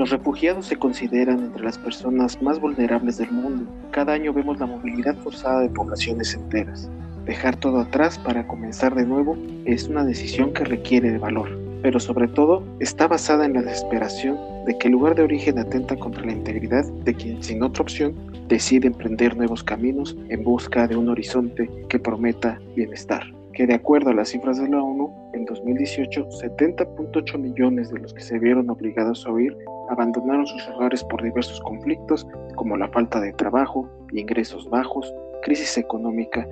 Los refugiados se consideran entre las personas más vulnerables del mundo. Cada año vemos la movilidad forzada de poblaciones enteras. Dejar todo atrás para comenzar de nuevo es una decisión que requiere de valor, pero sobre todo está basada en la desesperación de que el lugar de origen atenta contra la integridad de quien sin otra opción decide emprender nuevos caminos en busca de un horizonte que prometa bienestar que de acuerdo a las cifras de la ONU, en 2018 70.8 millones de los que se vieron obligados a huir abandonaron sus hogares por diversos conflictos como la falta de trabajo, ingresos bajos, crisis económica,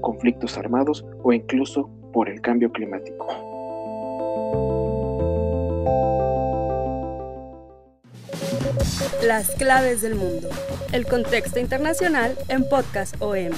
conflictos armados o incluso por el cambio climático. Las claves del mundo. El contexto internacional en Podcast OM.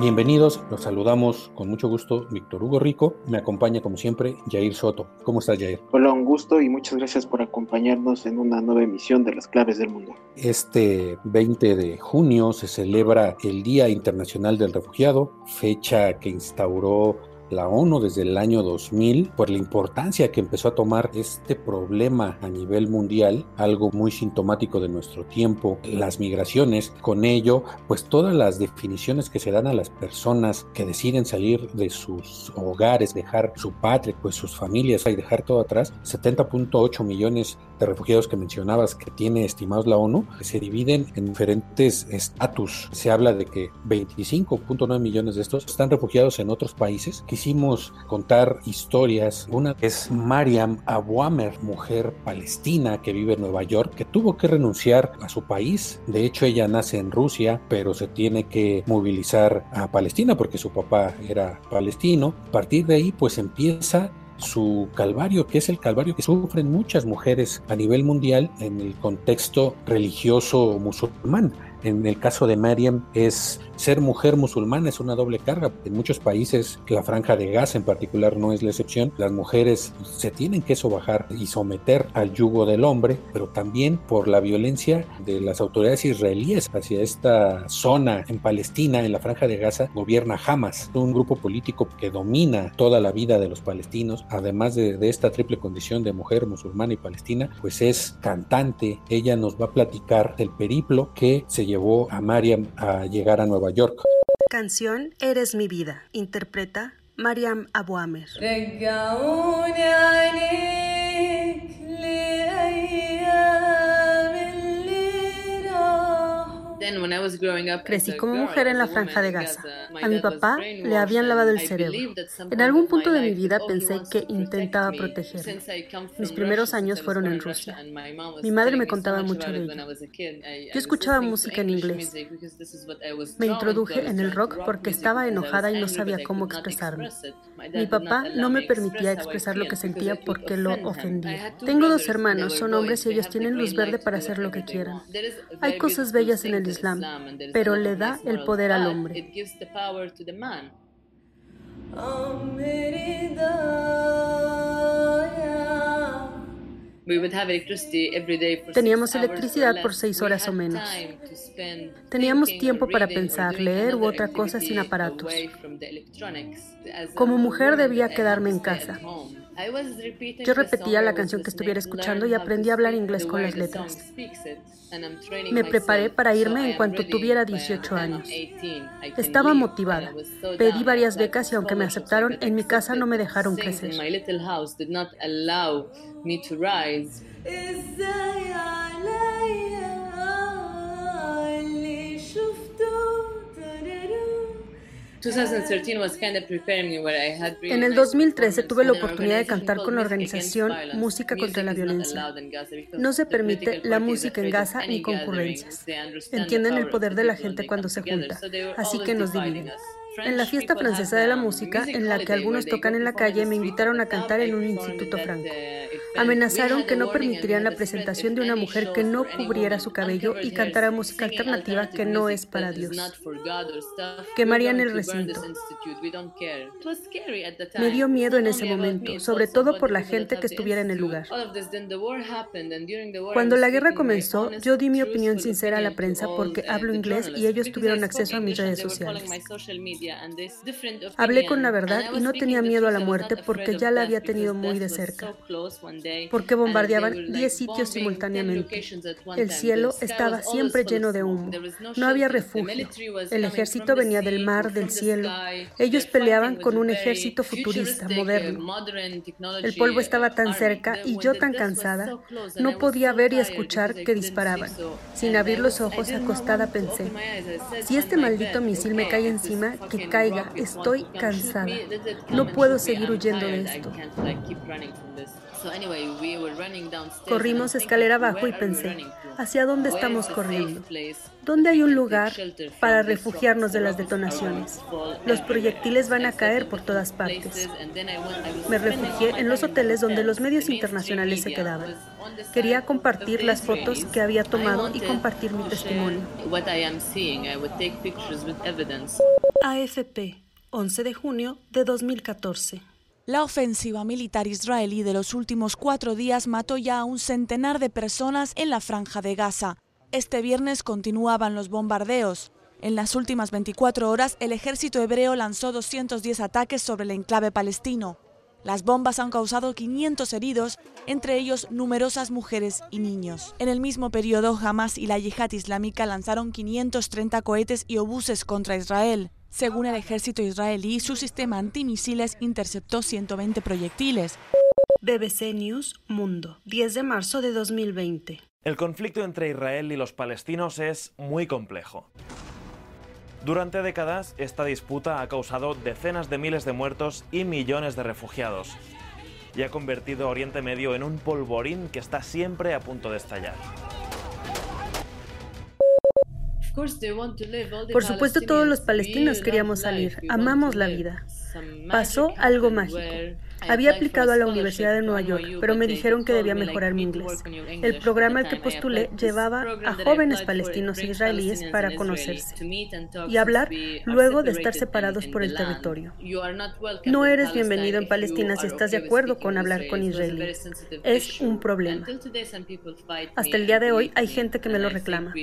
Bienvenidos, los saludamos con mucho gusto Víctor Hugo Rico, me acompaña como siempre Jair Soto. ¿Cómo estás Jair? Hola, un gusto y muchas gracias por acompañarnos en una nueva emisión de Las Claves del Mundo. Este 20 de junio se celebra el Día Internacional del Refugiado, fecha que instauró la ONU desde el año 2000 por la importancia que empezó a tomar este problema a nivel mundial, algo muy sintomático de nuestro tiempo, las migraciones, con ello, pues todas las definiciones que se dan a las personas que deciden salir de sus hogares, dejar su patria, pues sus familias y dejar todo atrás, 70.8 millones de refugiados que mencionabas que tiene estimados la ONU, se dividen en diferentes estatus. Se habla de que 25.9 millones de estos están refugiados en otros países, quisimos contar historias. Una es Mariam Abuamer, mujer palestina que vive en Nueva York, que tuvo que renunciar a su país. De hecho, ella nace en Rusia, pero se tiene que movilizar a Palestina porque su papá era palestino. A partir de ahí, pues empieza su calvario, que es el calvario que sufren muchas mujeres a nivel mundial en el contexto religioso musulmán. En el caso de Mariam es ser mujer musulmana es una doble carga. En muchos países, la franja de Gaza en particular no es la excepción. Las mujeres se tienen que sobajar y someter al yugo del hombre, pero también por la violencia de las autoridades israelíes hacia esta zona en Palestina, en la franja de Gaza, gobierna Hamas, un grupo político que domina toda la vida de los palestinos, además de, esta triple condición de mujer musulmana y palestina, pues es cantante. Ella nos va a platicar el periplo que se llevó a Mariam a llegar a Nueva York. Canción Eres mi vida. Interpreta Mariam Abuamer. Crecí como mujer en la franja de Gaza. A mi papá le habían lavado el cerebro. En algún punto de mi vida pensé que intentaba protegerme. Mis primeros años fueron en Rusia. Mi madre me contaba mucho de ello. Yo escuchaba música en inglés. Me introduje en el rock porque estaba enojada y no sabía cómo expresarme. Mi papá no me permitía expresar lo que sentía porque lo ofendía. Tengo dos hermanos, son hombres y ellos tienen luz verde para hacer lo que quieran. Hay cosas bellas en el Islam, pero le da el poder al hombre. Teníamos electricidad por seis horas o menos. Teníamos tiempo para pensar, leer u otra cosa sin aparatos. Como mujer debía quedarme en casa. Yo repetía la canción que estuviera escuchando y aprendí a hablar inglés con las letras. Me preparé para irme en cuanto tuviera 18 años. Estaba motivada. Pedí varias becas y aunque me aceptaron, en mi casa no me dejaron crecer. En el 2013 tuve la oportunidad de cantar con la organización Música contra la Violencia. No se permite la música en Gaza ni concurrencias. Entienden el poder de la gente cuando se junta, así que nos dividen. En la fiesta francesa de la música, en la que algunos tocan en la calle, me invitaron a cantar en un instituto franco. Amenazaron que no permitirían la presentación de una mujer que no cubriera su cabello y cantara música alternativa que no es para Dios. Quemarían el recinto. Me dio miedo en ese momento, sobre todo por la gente que estuviera en el lugar. Cuando la guerra comenzó, yo di mi opinión sincera a la prensa porque hablo inglés y ellos tuvieron acceso a mis redes sociales. Hablé con la verdad y no tenía miedo a la muerte porque ya la había tenido muy de cerca. Porque bombardeaban 10 sitios simultáneamente. El cielo estaba siempre lleno de humo. No había refugio. El ejército venía del mar, del cielo. Ellos peleaban con un ejército futurista, moderno. El polvo estaba tan cerca y yo tan cansada, no podía ver y escuchar que disparaban. Sin abrir los ojos, acostada pensé, si este maldito misil me cae encima, que caiga, estoy cansada. No puedo seguir huyendo de esto. Corrimos escalera abajo y pensé, ¿hacia dónde estamos corriendo? ¿Dónde hay un lugar para refugiarnos de las detonaciones? Los proyectiles van a caer por todas partes. Me refugié en los hoteles donde los medios internacionales se quedaban. Quería compartir las fotos que había tomado y compartir mi testimonio. AFP, 11 de junio de 2014. La ofensiva militar israelí de los últimos cuatro días mató ya a un centenar de personas en la franja de Gaza. Este viernes continuaban los bombardeos. En las últimas 24 horas, el ejército hebreo lanzó 210 ataques sobre el enclave palestino. Las bombas han causado 500 heridos, entre ellos numerosas mujeres y niños. En el mismo periodo, Hamas y la yihad islámica lanzaron 530 cohetes y obuses contra Israel. Según el ejército israelí, su sistema antimisiles interceptó 120 proyectiles. BBC News Mundo, 10 de marzo de 2020. El conflicto entre Israel y los palestinos es muy complejo. Durante décadas, esta disputa ha causado decenas de miles de muertos y millones de refugiados, y ha convertido Oriente Medio en un polvorín que está siempre a punto de estallar. Por supuesto, todos los palestinos queríamos salir. Amamos la vida. Pasó algo mágico. Había aplicado a la Universidad de Nueva York, pero me dijeron que debía mejorar mi inglés. El programa al que postulé llevaba a jóvenes palestinos e israelíes para conocerse y hablar luego de estar separados por el territorio. No eres bienvenido en Palestina si estás de acuerdo con hablar con israelíes. Es un problema. Hasta el día de hoy hay gente que me lo reclama.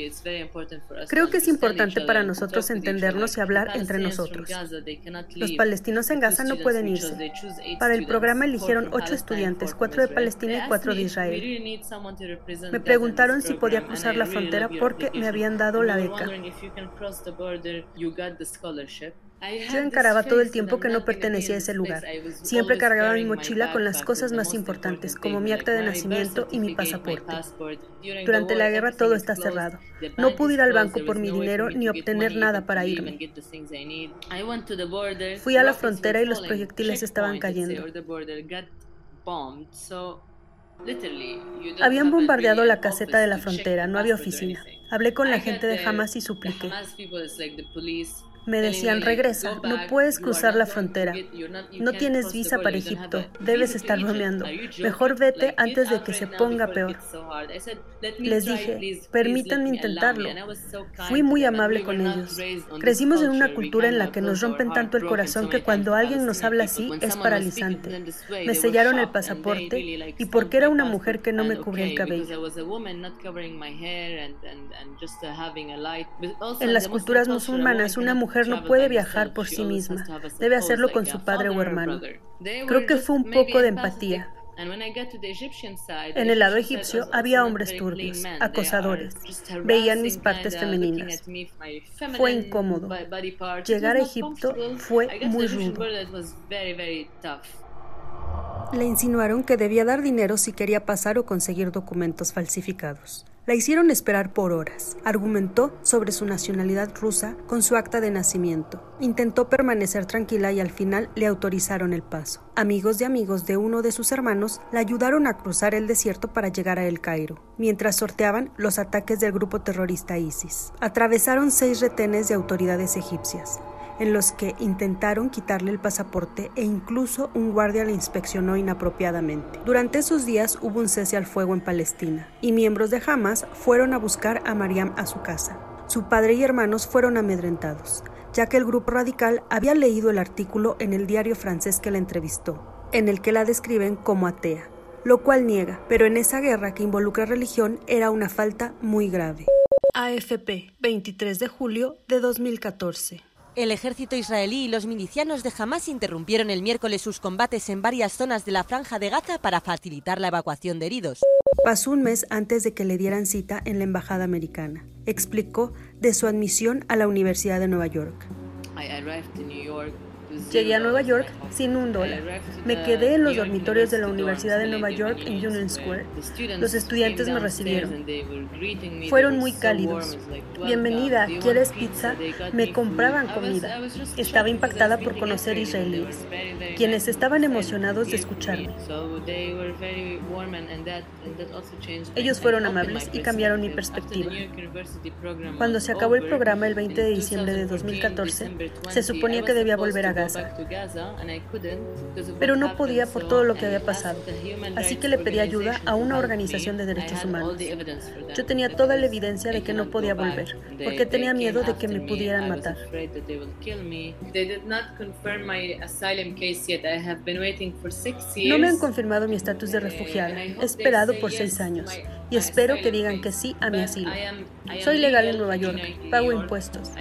Creo que es importante para nosotros entendernos y hablar entre nosotros. Los palestinos en Gaza no pueden irse. Para el programa eligieron ocho estudiantes, cuatro de Palestina y cuatro de Israel. Me preguntaron si podía cruzar la frontera porque me habían dado la beca. Yo encaraba todo el tiempo que no pertenecía a ese lugar. Siempre cargaba mi mochila con las cosas más importantes, como mi acta de nacimiento y mi pasaporte. Durante la guerra todo está cerrado. No pude ir al banco por mi dinero ni obtener nada para irme. Fui a la frontera y los proyectiles estaban cayendo. Habían bombardeado la caseta de la frontera, no había oficina. Hablé con la gente de Hamas y supliqué. Me decían, regresa, no puedes cruzar la frontera. No tienes visa para Egipto, debes estar bromeando. Mejor vete antes de que se ponga peor. Les dije, permítanme intentarlo. Fui muy amable con ellos. Crecimos en una cultura en la que nos rompen tanto el corazón que cuando alguien nos habla así es paralizante. Me sellaron el pasaporte y porque era una mujer que no me cubría el cabello. En las culturas musulmanas, una mujer no puede viajar por sí misma, debe hacerlo con su padre o hermano. Creo que fue un poco de empatía. En el lado egipcio había hombres turbios, acosadores. Veían mis partes femeninas. Fue incómodo. Llegar a Egipto fue muy rudo. Le insinuaron que debía dar dinero si quería pasar o conseguir documentos falsificados. La hicieron esperar por horas. Argumentó sobre su nacionalidad rusa con su acta de nacimiento. Intentó permanecer tranquila y al final le autorizaron el paso. Amigos de amigos de uno de sus hermanos la ayudaron a cruzar el desierto para llegar a El Cairo, mientras sorteaban los ataques del grupo terrorista ISIS. Atravesaron seis retenes de autoridades egipcias en los que intentaron quitarle el pasaporte e incluso un guardia la inspeccionó inapropiadamente. Durante esos días hubo un cese al fuego en Palestina y miembros de Hamas fueron a buscar a Mariam a su casa. Su padre y hermanos fueron amedrentados, ya que el grupo radical había leído el artículo en el diario francés que la entrevistó, en el que la describen como atea, lo cual niega, pero en esa guerra que involucra religión era una falta muy grave. AFP, 23 de julio de 2014. El ejército israelí y los milicianos de Hamas interrumpieron el miércoles sus combates en varias zonas de la franja de Gaza para facilitar la evacuación de heridos. Pasó un mes antes de que le dieran cita en la embajada americana. Explicó de su admisión a la Universidad de Nueva York. Llegué a Nueva York sin un dólar. Me quedé en los dormitorios de la Universidad de Nueva York en Union Square. Los estudiantes me recibieron. Fueron muy cálidos. Bienvenida, ¿quieres pizza? Me compraban comida. Estaba impactada por conocer israelíes, quienes estaban emocionados de escucharme. Ellos fueron amables y cambiaron mi perspectiva. Cuando se acabó el programa el 20 de diciembre de 2014, se suponía que debía volver a Gaza pero no podía por todo lo que había pasado, así que le pedí ayuda a una organización de derechos humanos. Yo tenía toda la evidencia de que no podía volver, porque tenía miedo de que me pudieran matar. No me han confirmado mi estatus de refugiada. He esperado por seis años. y espero que digan que sí a mi asilo. Soy legal en Nueva York, pago impuestos.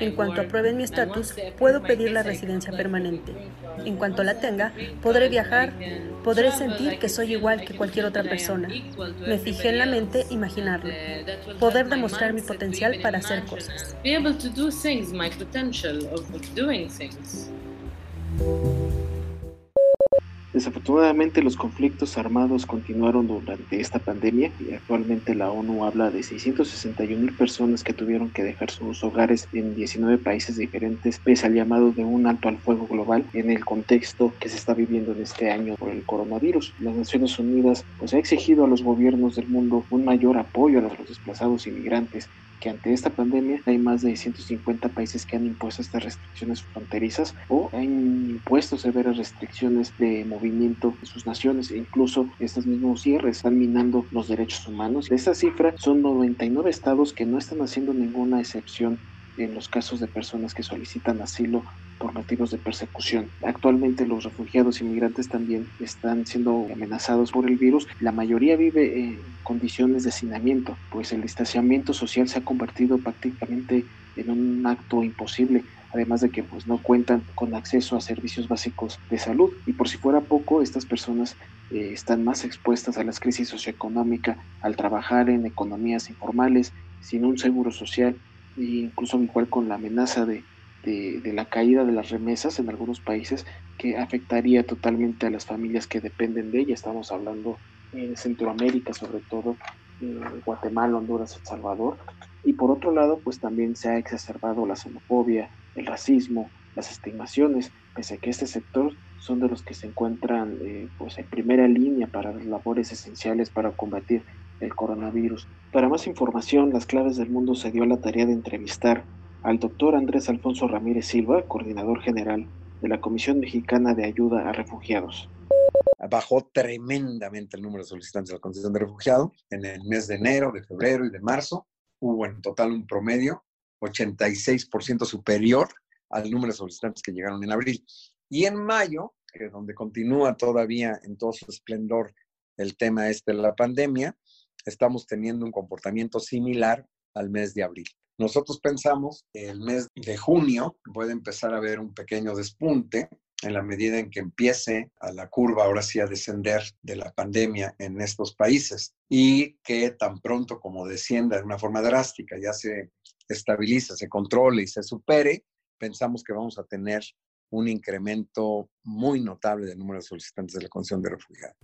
En cuanto aprueben mi estatus, puedo pedir la residencia permanente. En cuanto la tenga, podré viajar, podré sentir que soy igual que cualquier otra persona. Me fijé en la mente imaginarlo, poder demostrar mi potencial para hacer cosas. Desafortunadamente los conflictos armados continuaron durante esta pandemia y actualmente la ONU habla de 661 mil personas que tuvieron que dejar sus hogares en 19 países diferentes pese al llamado de un alto al fuego global en el contexto que se está viviendo en este año por el coronavirus. Las Naciones Unidas pues ha exigido a los gobiernos del mundo un mayor apoyo a los desplazados inmigrantes ante esta pandemia hay más de 150 países que han impuesto estas restricciones fronterizas o han impuesto severas restricciones de movimiento en sus naciones e incluso estos mismos cierres están minando los derechos humanos. De esta cifra son 99 estados que no están haciendo ninguna excepción en los casos de personas que solicitan asilo por motivos de persecución. Actualmente los refugiados inmigrantes también están siendo amenazados por el virus. La mayoría vive en condiciones de hacinamiento, pues el distanciamiento social se ha convertido prácticamente en un acto imposible además de que pues no cuentan con acceso a servicios básicos de salud y por si fuera poco estas personas eh, están más expuestas a las crisis socioeconómicas al trabajar en economías informales sin un seguro social e incluso igual con la amenaza de, de, la caída de las remesas en algunos países que afectaría totalmente a las familias que dependen de ella. Estamos hablando en Centroamérica, sobre todo Guatemala, Honduras, El Salvador. Y por otro lado, pues también se ha exacerbado la xenofobia, el racismo, las estimaciones, pese a que este sector son de los que se encuentran eh, pues en primera línea para las labores esenciales para combatir el coronavirus. Para más información, Las Claves del Mundo se dio la tarea de entrevistar al doctor Andrés Alfonso Ramírez Silva, coordinador general de la Comisión Mexicana de Ayuda a Refugiados. Bajó tremendamente el número de solicitantes de la condición de refugiado en el mes de enero, de febrero y de marzo. Hubo en total un promedio 86% superior al número de solicitantes que llegaron en abril. Y en mayo, que donde continúa todavía en todo su esplendor el tema este de la pandemia, estamos teniendo un comportamiento similar al mes de abril. Nosotros pensamos que el mes de junio puede empezar a haber un pequeño despunte en la medida en que empiece a la curva ahora sí a descender de la pandemia en estos países y que tan pronto como descienda de una forma drástica, ya se estabilice, se controle y se supere, pensamos que vamos a tener un incremento muy notable del número de solicitantes de la condición de refugiado.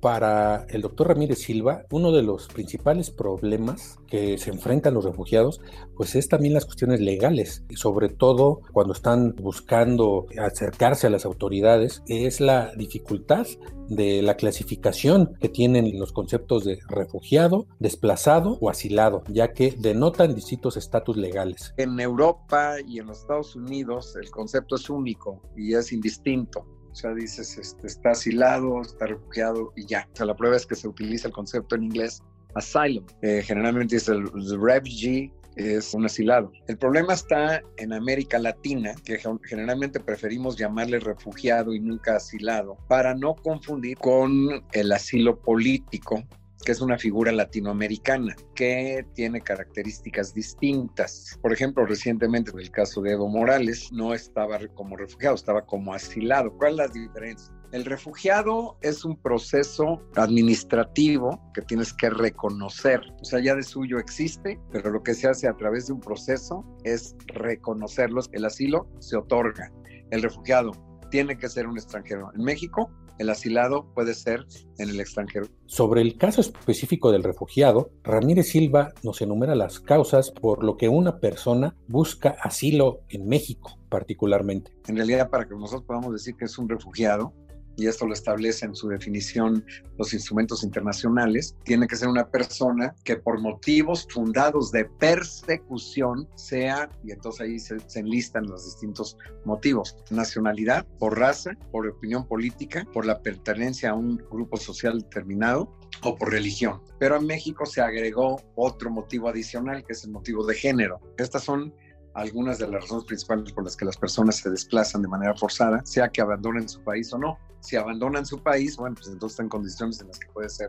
Para el doctor Ramírez Silva, uno de los principales problemas que se enfrentan los refugiados, pues es también las cuestiones legales, sobre todo cuando están buscando acercarse a las autoridades, es la dificultad de la clasificación que tienen los conceptos de refugiado, desplazado o asilado, ya que denotan distintos estatus legales. En Europa y en los Estados Unidos el concepto es único y es indistinto o sea, dices, este, está asilado, está refugiado y ya. O sea, la prueba es que se utiliza el concepto en inglés asylum. Eh, generalmente es el, refugee, es un asilado. El problema está en América Latina, que generalmente preferimos llamarle refugiado y nunca asilado, para no confundir con el asilo político, que es una figura latinoamericana que tiene características distintas. Por ejemplo, recientemente en el caso de Evo Morales no estaba como refugiado, estaba como asilado. ¿Cuál es la diferencia? El refugiado es un proceso administrativo que tienes que reconocer. O sea, ya de suyo existe, pero lo que se hace a través de un proceso es reconocerlos. El asilo se otorga. El refugiado tiene que ser un extranjero. En México el asilado puede ser en el extranjero. Sobre el caso específico del refugiado, Ramírez Silva nos enumera las causas por lo que una persona busca asilo en México particularmente. En realidad, para que nosotros podamos decir que es un refugiado, y esto lo establece en su definición los instrumentos internacionales, tiene que ser una persona que por motivos fundados de persecución sea, y entonces ahí se, enlistan los distintos motivos, nacionalidad, por raza, por opinión política, por la pertenencia a un grupo social determinado o por religión. Pero en México se agregó otro motivo adicional, que es el motivo de género. Estas son algunas de las razones principales por las que las personas se desplazan de manera forzada, sea que abandonen su país o no. Si abandonan su país, bueno, pues entonces están en condiciones en las que puede ser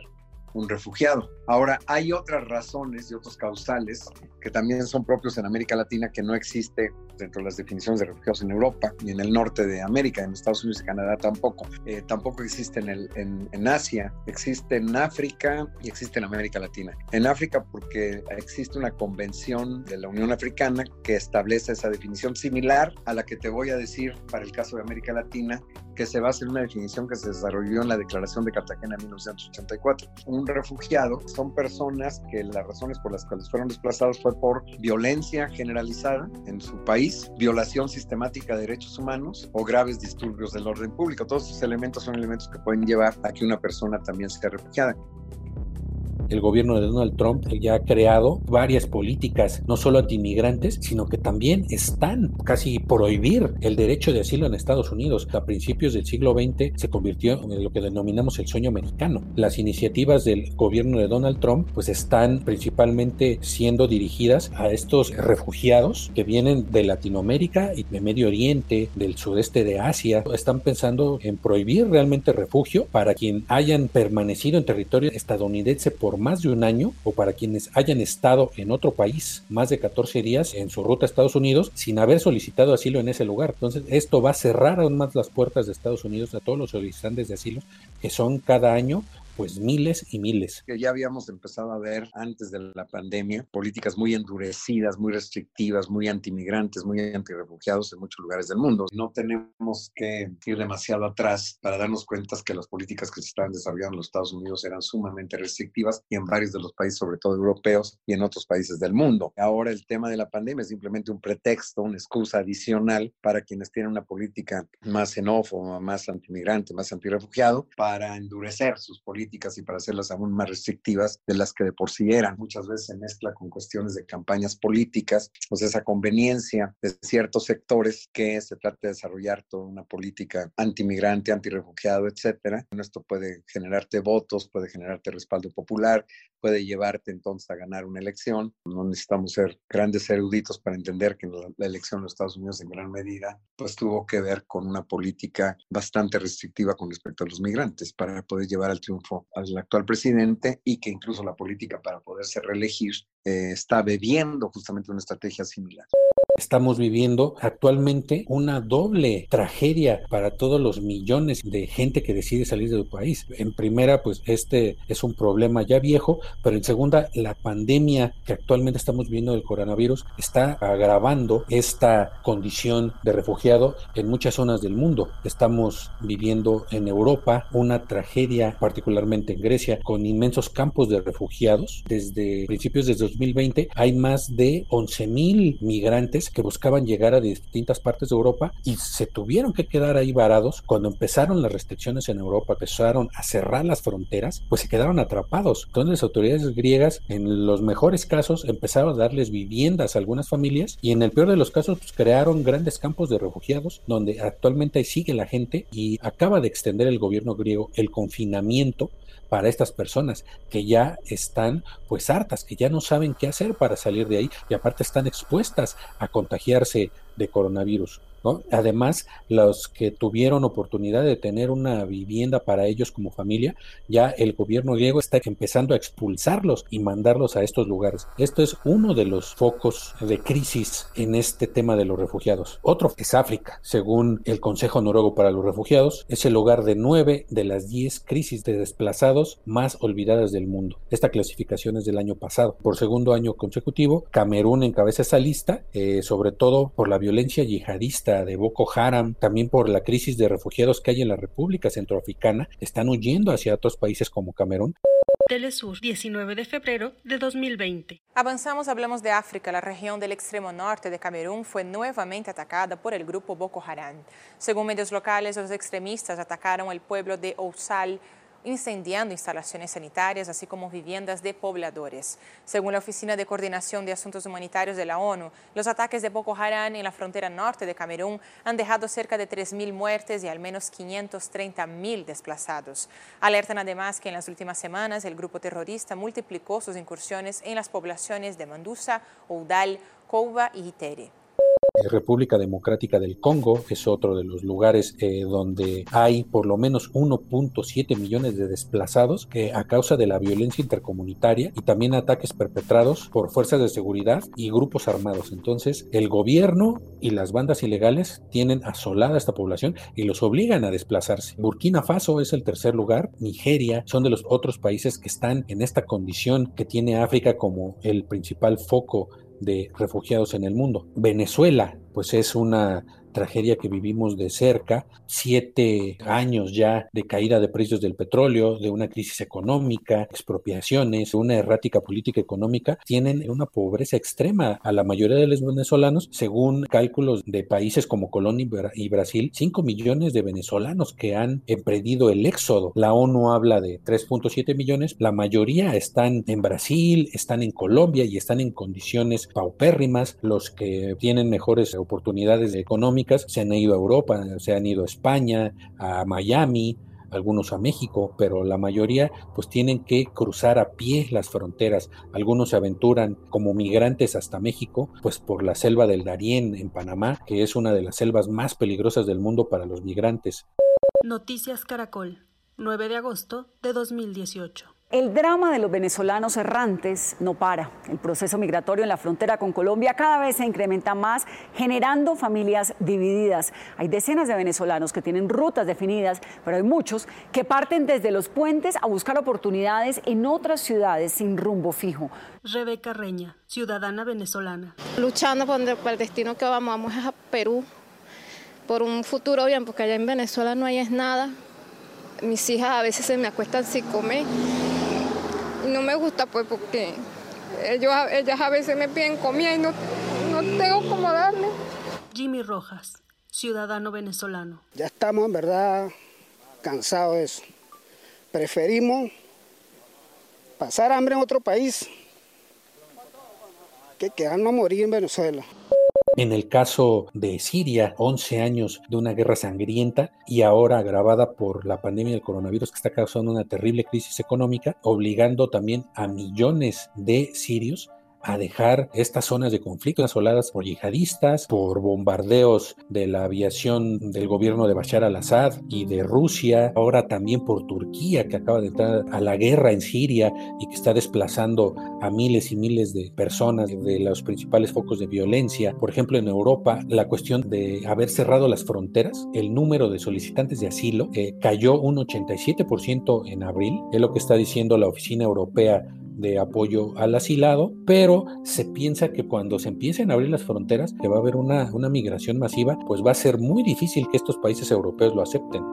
un refugiado. Ahora, hay otras razones y otros causales que también son propios en América Latina que no existe dentro de las definiciones de refugiados en Europa ni en el norte de América, en Estados Unidos y Canadá tampoco. Eh, tampoco existe en, el, en, en, Asia, existe en África y existe en América Latina. En África porque existe una convención de la Unión Africana que establece esa definición similar a la que te voy a decir para el caso de América Latina, que se basa en una definición que se desarrolló en la Declaración de Cartagena en 1984. Un refugiado son personas que las razones por las cuales fueron desplazados fue por violencia generalizada en su país, violación sistemática de derechos humanos o graves disturbios del orden público. Todos estos elementos son elementos que pueden llevar a que una persona también sea refugiada el gobierno de Donald Trump ya ha creado varias políticas, no solo anti-inmigrantes, sino que también están casi prohibir el derecho de asilo en Estados Unidos. A principios del siglo XX se convirtió en lo que denominamos el sueño americano. Las iniciativas del gobierno de Donald Trump pues están principalmente siendo dirigidas a estos refugiados que vienen de Latinoamérica y de Medio Oriente, del sudeste de Asia. Están pensando en prohibir realmente refugio para quien hayan permanecido en territorio estadounidense por más de un año o para quienes hayan estado en otro país más de 14 días en su ruta a Estados Unidos sin haber solicitado asilo en ese lugar. Entonces, esto va a cerrar aún más las puertas de Estados Unidos a todos los solicitantes de asilo, que son cada año pues miles y miles. Que ya habíamos empezado a ver antes de la pandemia políticas muy endurecidas, muy restrictivas, muy antimigrantes, muy antirrefugiados en muchos lugares del mundo. No tenemos que ir demasiado atrás para darnos cuenta que las políticas que se estaban desarrollando en los Estados Unidos eran sumamente restrictivas y en varios de los países, sobre todo europeos y en otros países del mundo. Ahora el tema de la pandemia es simplemente un pretexto, una excusa adicional para quienes tienen una política más xenófoba, más antimigrante, más antirrefugiado, para endurecer sus políticas políticas y para hacerlas aún más restrictivas de las que de por sí eran. Muchas veces se mezcla con cuestiones de campañas políticas, pues esa conveniencia de ciertos sectores que se trata de desarrollar toda una política antimigrante, antirefugiado, etcétera. Esto puede generarte votos, puede generarte respaldo popular, puede llevarte entonces a ganar una elección. No necesitamos ser grandes eruditos para entender que la, la elección de los Estados Unidos en gran medida pues tuvo que ver con una política bastante restrictiva con respecto a los migrantes para poder llevar al triunfo al actual presidente y que incluso la política para poderse reelegir eh, está bebiendo justamente una estrategia similar. Estamos viviendo actualmente una doble tragedia para todos los millones de gente que decide salir del país. En primera, pues este es un problema ya viejo, pero en segunda, la pandemia que actualmente estamos viendo del coronavirus está agravando esta condición de refugiado en muchas zonas del mundo. Estamos viviendo en Europa una tragedia, particularmente en Grecia, con inmensos campos de refugiados. Desde principios de 2020 hay más de 11 mil migrantes que buscaban llegar a distintas partes de Europa y se tuvieron que quedar ahí varados cuando empezaron las restricciones en Europa, empezaron a cerrar las fronteras, pues se quedaron atrapados. Entonces las autoridades griegas, en los mejores casos, empezaron a darles viviendas a algunas familias y en el peor de los casos, pues crearon grandes campos de refugiados donde actualmente sigue la gente y acaba de extender el gobierno griego el confinamiento para estas personas que ya están pues hartas, que ya no saben qué hacer para salir de ahí y aparte están expuestas a contagiarse de coronavirus. Además, los que tuvieron oportunidad de tener una vivienda para ellos como familia, ya el gobierno griego está empezando a expulsarlos y mandarlos a estos lugares. Esto es uno de los focos de crisis en este tema de los refugiados. Otro es África. Según el Consejo Noruego para los Refugiados, es el lugar de nueve de las diez crisis de desplazados más olvidadas del mundo. Esta clasificación es del año pasado. Por segundo año consecutivo, Camerún encabeza esa lista, eh, sobre todo por la violencia yihadista de Boko Haram, también por la crisis de refugiados que hay en la República Centroafricana, están huyendo hacia otros países como Camerún. Telesur, 19 de febrero de 2020. Avanzamos, hablamos de África. La región del extremo norte de Camerún fue nuevamente atacada por el grupo Boko Haram. Según medios locales, los extremistas atacaron el pueblo de Ousal incendiando instalaciones sanitarias, así como viviendas de pobladores. Según la Oficina de Coordinación de Asuntos Humanitarios de la ONU, los ataques de Boko Haram en la frontera norte de Camerún han dejado cerca de 3.000 muertes y al menos 530.000 desplazados. Alertan además que en las últimas semanas el grupo terrorista multiplicó sus incursiones en las poblaciones de Mandusa, Oudal, Kouba y Itere. República Democrática del Congo es otro de los lugares eh, donde hay por lo menos 1.7 millones de desplazados que a causa de la violencia intercomunitaria y también ataques perpetrados por fuerzas de seguridad y grupos armados. Entonces, el gobierno y las bandas ilegales tienen asolada esta población y los obligan a desplazarse. Burkina Faso es el tercer lugar, Nigeria son de los otros países que están en esta condición que tiene África como el principal foco de refugiados en el mundo. Venezuela, pues es una tragedia que vivimos de cerca, siete años ya de caída de precios del petróleo, de una crisis económica, expropiaciones, una errática política económica, tienen una pobreza extrema a la mayoría de los venezolanos, según cálculos de países como Colombia y Brasil, 5 millones de venezolanos que han emprendido el éxodo. La ONU habla de 3.7 millones, la mayoría están en Brasil, están en Colombia y están en condiciones paupérrimas, los que tienen mejores oportunidades económicas se han ido a Europa, se han ido a España, a Miami, algunos a México, pero la mayoría pues tienen que cruzar a pie las fronteras. Algunos se aventuran como migrantes hasta México, pues por la selva del Darién en Panamá, que es una de las selvas más peligrosas del mundo para los migrantes. Noticias Caracol, 9 de agosto de 2018. El drama de los venezolanos errantes no para. El proceso migratorio en la frontera con Colombia cada vez se incrementa más, generando familias divididas. Hay decenas de venezolanos que tienen rutas definidas, pero hay muchos que parten desde los puentes a buscar oportunidades en otras ciudades sin rumbo fijo. Rebeca Reña, ciudadana venezolana. Luchando por el destino que vamos, vamos a Perú, por un futuro bien, porque allá en Venezuela no hay nada. Mis hijas a veces se me acuestan sin comer no me gusta pues porque ellos, ellas a veces me piden comida y no, no tengo cómo darle. Jimmy Rojas, ciudadano venezolano. Ya estamos en verdad cansados de eso. preferimos pasar hambre en otro país que quedarnos a morir en Venezuela. En el caso de Siria, 11 años de una guerra sangrienta y ahora agravada por la pandemia del coronavirus que está causando una terrible crisis económica, obligando también a millones de sirios a dejar estas zonas de conflicto asoladas por yihadistas, por bombardeos de la aviación del gobierno de Bashar al-Assad y de Rusia, ahora también por Turquía que acaba de entrar a la guerra en Siria y que está desplazando a miles y miles de personas de los principales focos de violencia. Por ejemplo, en Europa, la cuestión de haber cerrado las fronteras, el número de solicitantes de asilo eh, cayó un 87% en abril, es lo que está diciendo la Oficina Europea de apoyo al asilado, pero se piensa que cuando se empiecen a abrir las fronteras, que va a haber una, una migración masiva, pues va a ser muy difícil que estos países europeos lo acepten.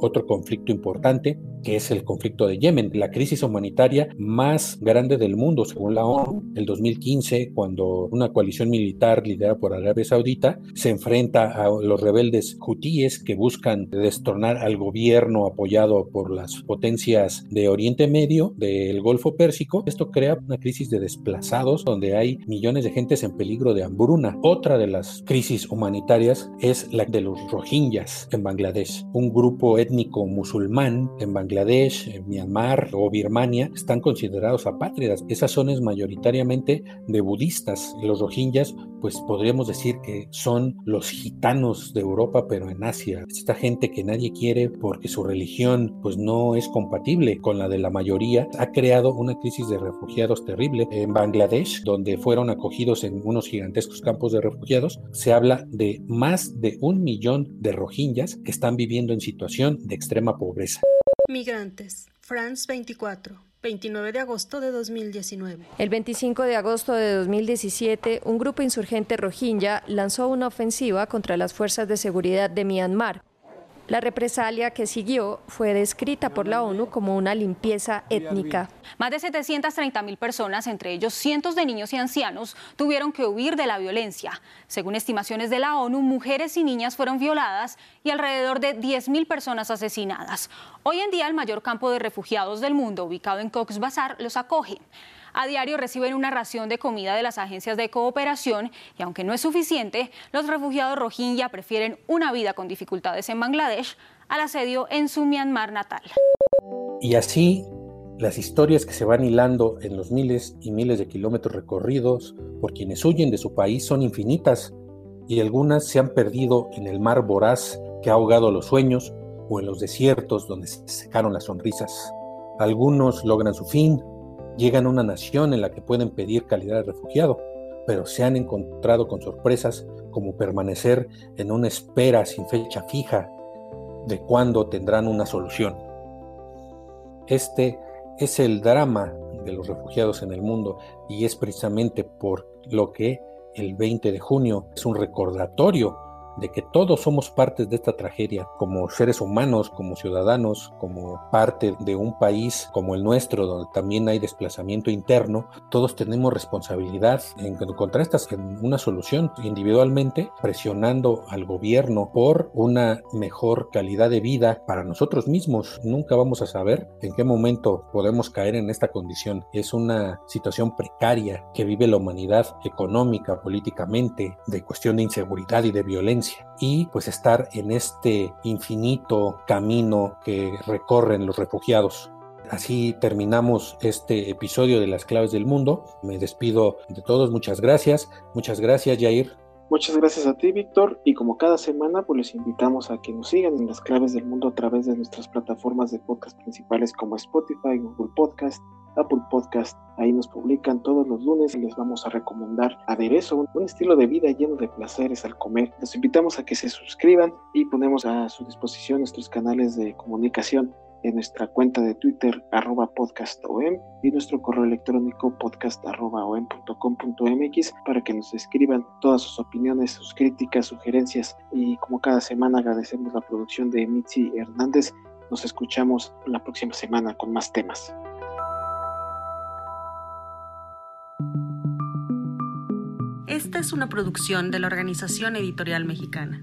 Otro conflicto importante, que es el conflicto de Yemen, la crisis humanitaria más grande del mundo, según la ONU. El 2015, cuando una coalición militar liderada por Arabia Saudita se enfrenta a los rebeldes hutíes que buscan destornar al gobierno apoyado por las potencias de Oriente Medio, del Golfo Pérsico. Esto crea una crisis de desplazados donde hay millones de gentes en peligro de hambruna. Otra de las crisis humanitarias es la de los rohingyas en Bangladesh, un grupo étnico musulmán en Bangladesh, en Myanmar o Birmania están considerados apátridas. Esa zona es mayoritariamente de budistas. Los rohingyas, pues podríamos decir que son los gitanos de Europa, pero en Asia. Esta gente que nadie quiere porque su religión pues no es compatible con la de la mayoría, ha creado una crisis de refugiados terrible. En Bangladesh, donde fueron acogidos en unos gigantescos campos de refugiados, se habla de más de un millón de rohingyas que están viviendo en situación de extrema pobreza. Migrantes, France 24. 29 de agosto de 2019. El 25 de agosto de 2017, un grupo insurgente rohingya lanzó una ofensiva contra las fuerzas de seguridad de Myanmar la represalia que siguió fue descrita por la ONU como una limpieza étnica. Más de 730 mil personas, entre ellos cientos de niños y ancianos, tuvieron que huir de la violencia. Según estimaciones de la ONU, mujeres y niñas fueron violadas y alrededor de 10 mil personas asesinadas. Hoy en día, el mayor campo de refugiados del mundo, ubicado en Cox's Bazar, los acoge. A diario reciben una ración de comida de las agencias de cooperación y aunque no es suficiente, los refugiados rohingya prefieren una vida con dificultades en Bangladesh al asedio en su Myanmar natal. Y así las historias que se van hilando en los miles y miles de kilómetros recorridos por quienes huyen de su país son infinitas y algunas se han perdido en el mar voraz que ha ahogado los sueños o en los desiertos donde se secaron las sonrisas. Algunos logran su fin, llegan a una nación en la que pueden pedir calidad de refugiado, pero se han encontrado con sorpresas como permanecer en una espera sin fecha fija de cuándo tendrán una solución. Este es el drama de los refugiados en el mundo y es precisamente por lo que el 20 de junio es un recordatorio de que todos somos partes de esta tragedia, como seres humanos, como ciudadanos, como parte de un país como el nuestro, donde también hay desplazamiento interno, todos tenemos responsabilidad en encontrar estas, en una solución individualmente, presionando al gobierno por una mejor calidad de vida para nosotros mismos. Nunca vamos a saber en qué momento podemos caer en esta condición. Es una situación precaria que vive la humanidad económica, políticamente, de cuestión de inseguridad y de violencia y pues estar en este infinito camino que recorren los refugiados. Así terminamos este episodio de las claves del mundo. Me despido de todos. Muchas gracias. Muchas gracias, Jair. Muchas gracias a ti, Víctor. Y como cada semana, pues les invitamos a que nos sigan en las claves del mundo a través de nuestras plataformas de podcast principales como Spotify, Google Podcast, Apple Podcast. Ahí nos publican todos los lunes y les vamos a recomendar aderezo, un estilo de vida lleno de placeres al comer. Los invitamos a que se suscriban y ponemos a su disposición nuestros canales de comunicación en nuestra cuenta de Twitter arroba podcastom y nuestro correo electrónico podcast arroba om.com.mx para que nos escriban todas sus opiniones, sus críticas, sugerencias y como cada semana agradecemos la producción de Mitzi Hernández. Nos escuchamos la próxima semana con más temas. Esta es una producción de la Organización Editorial Mexicana.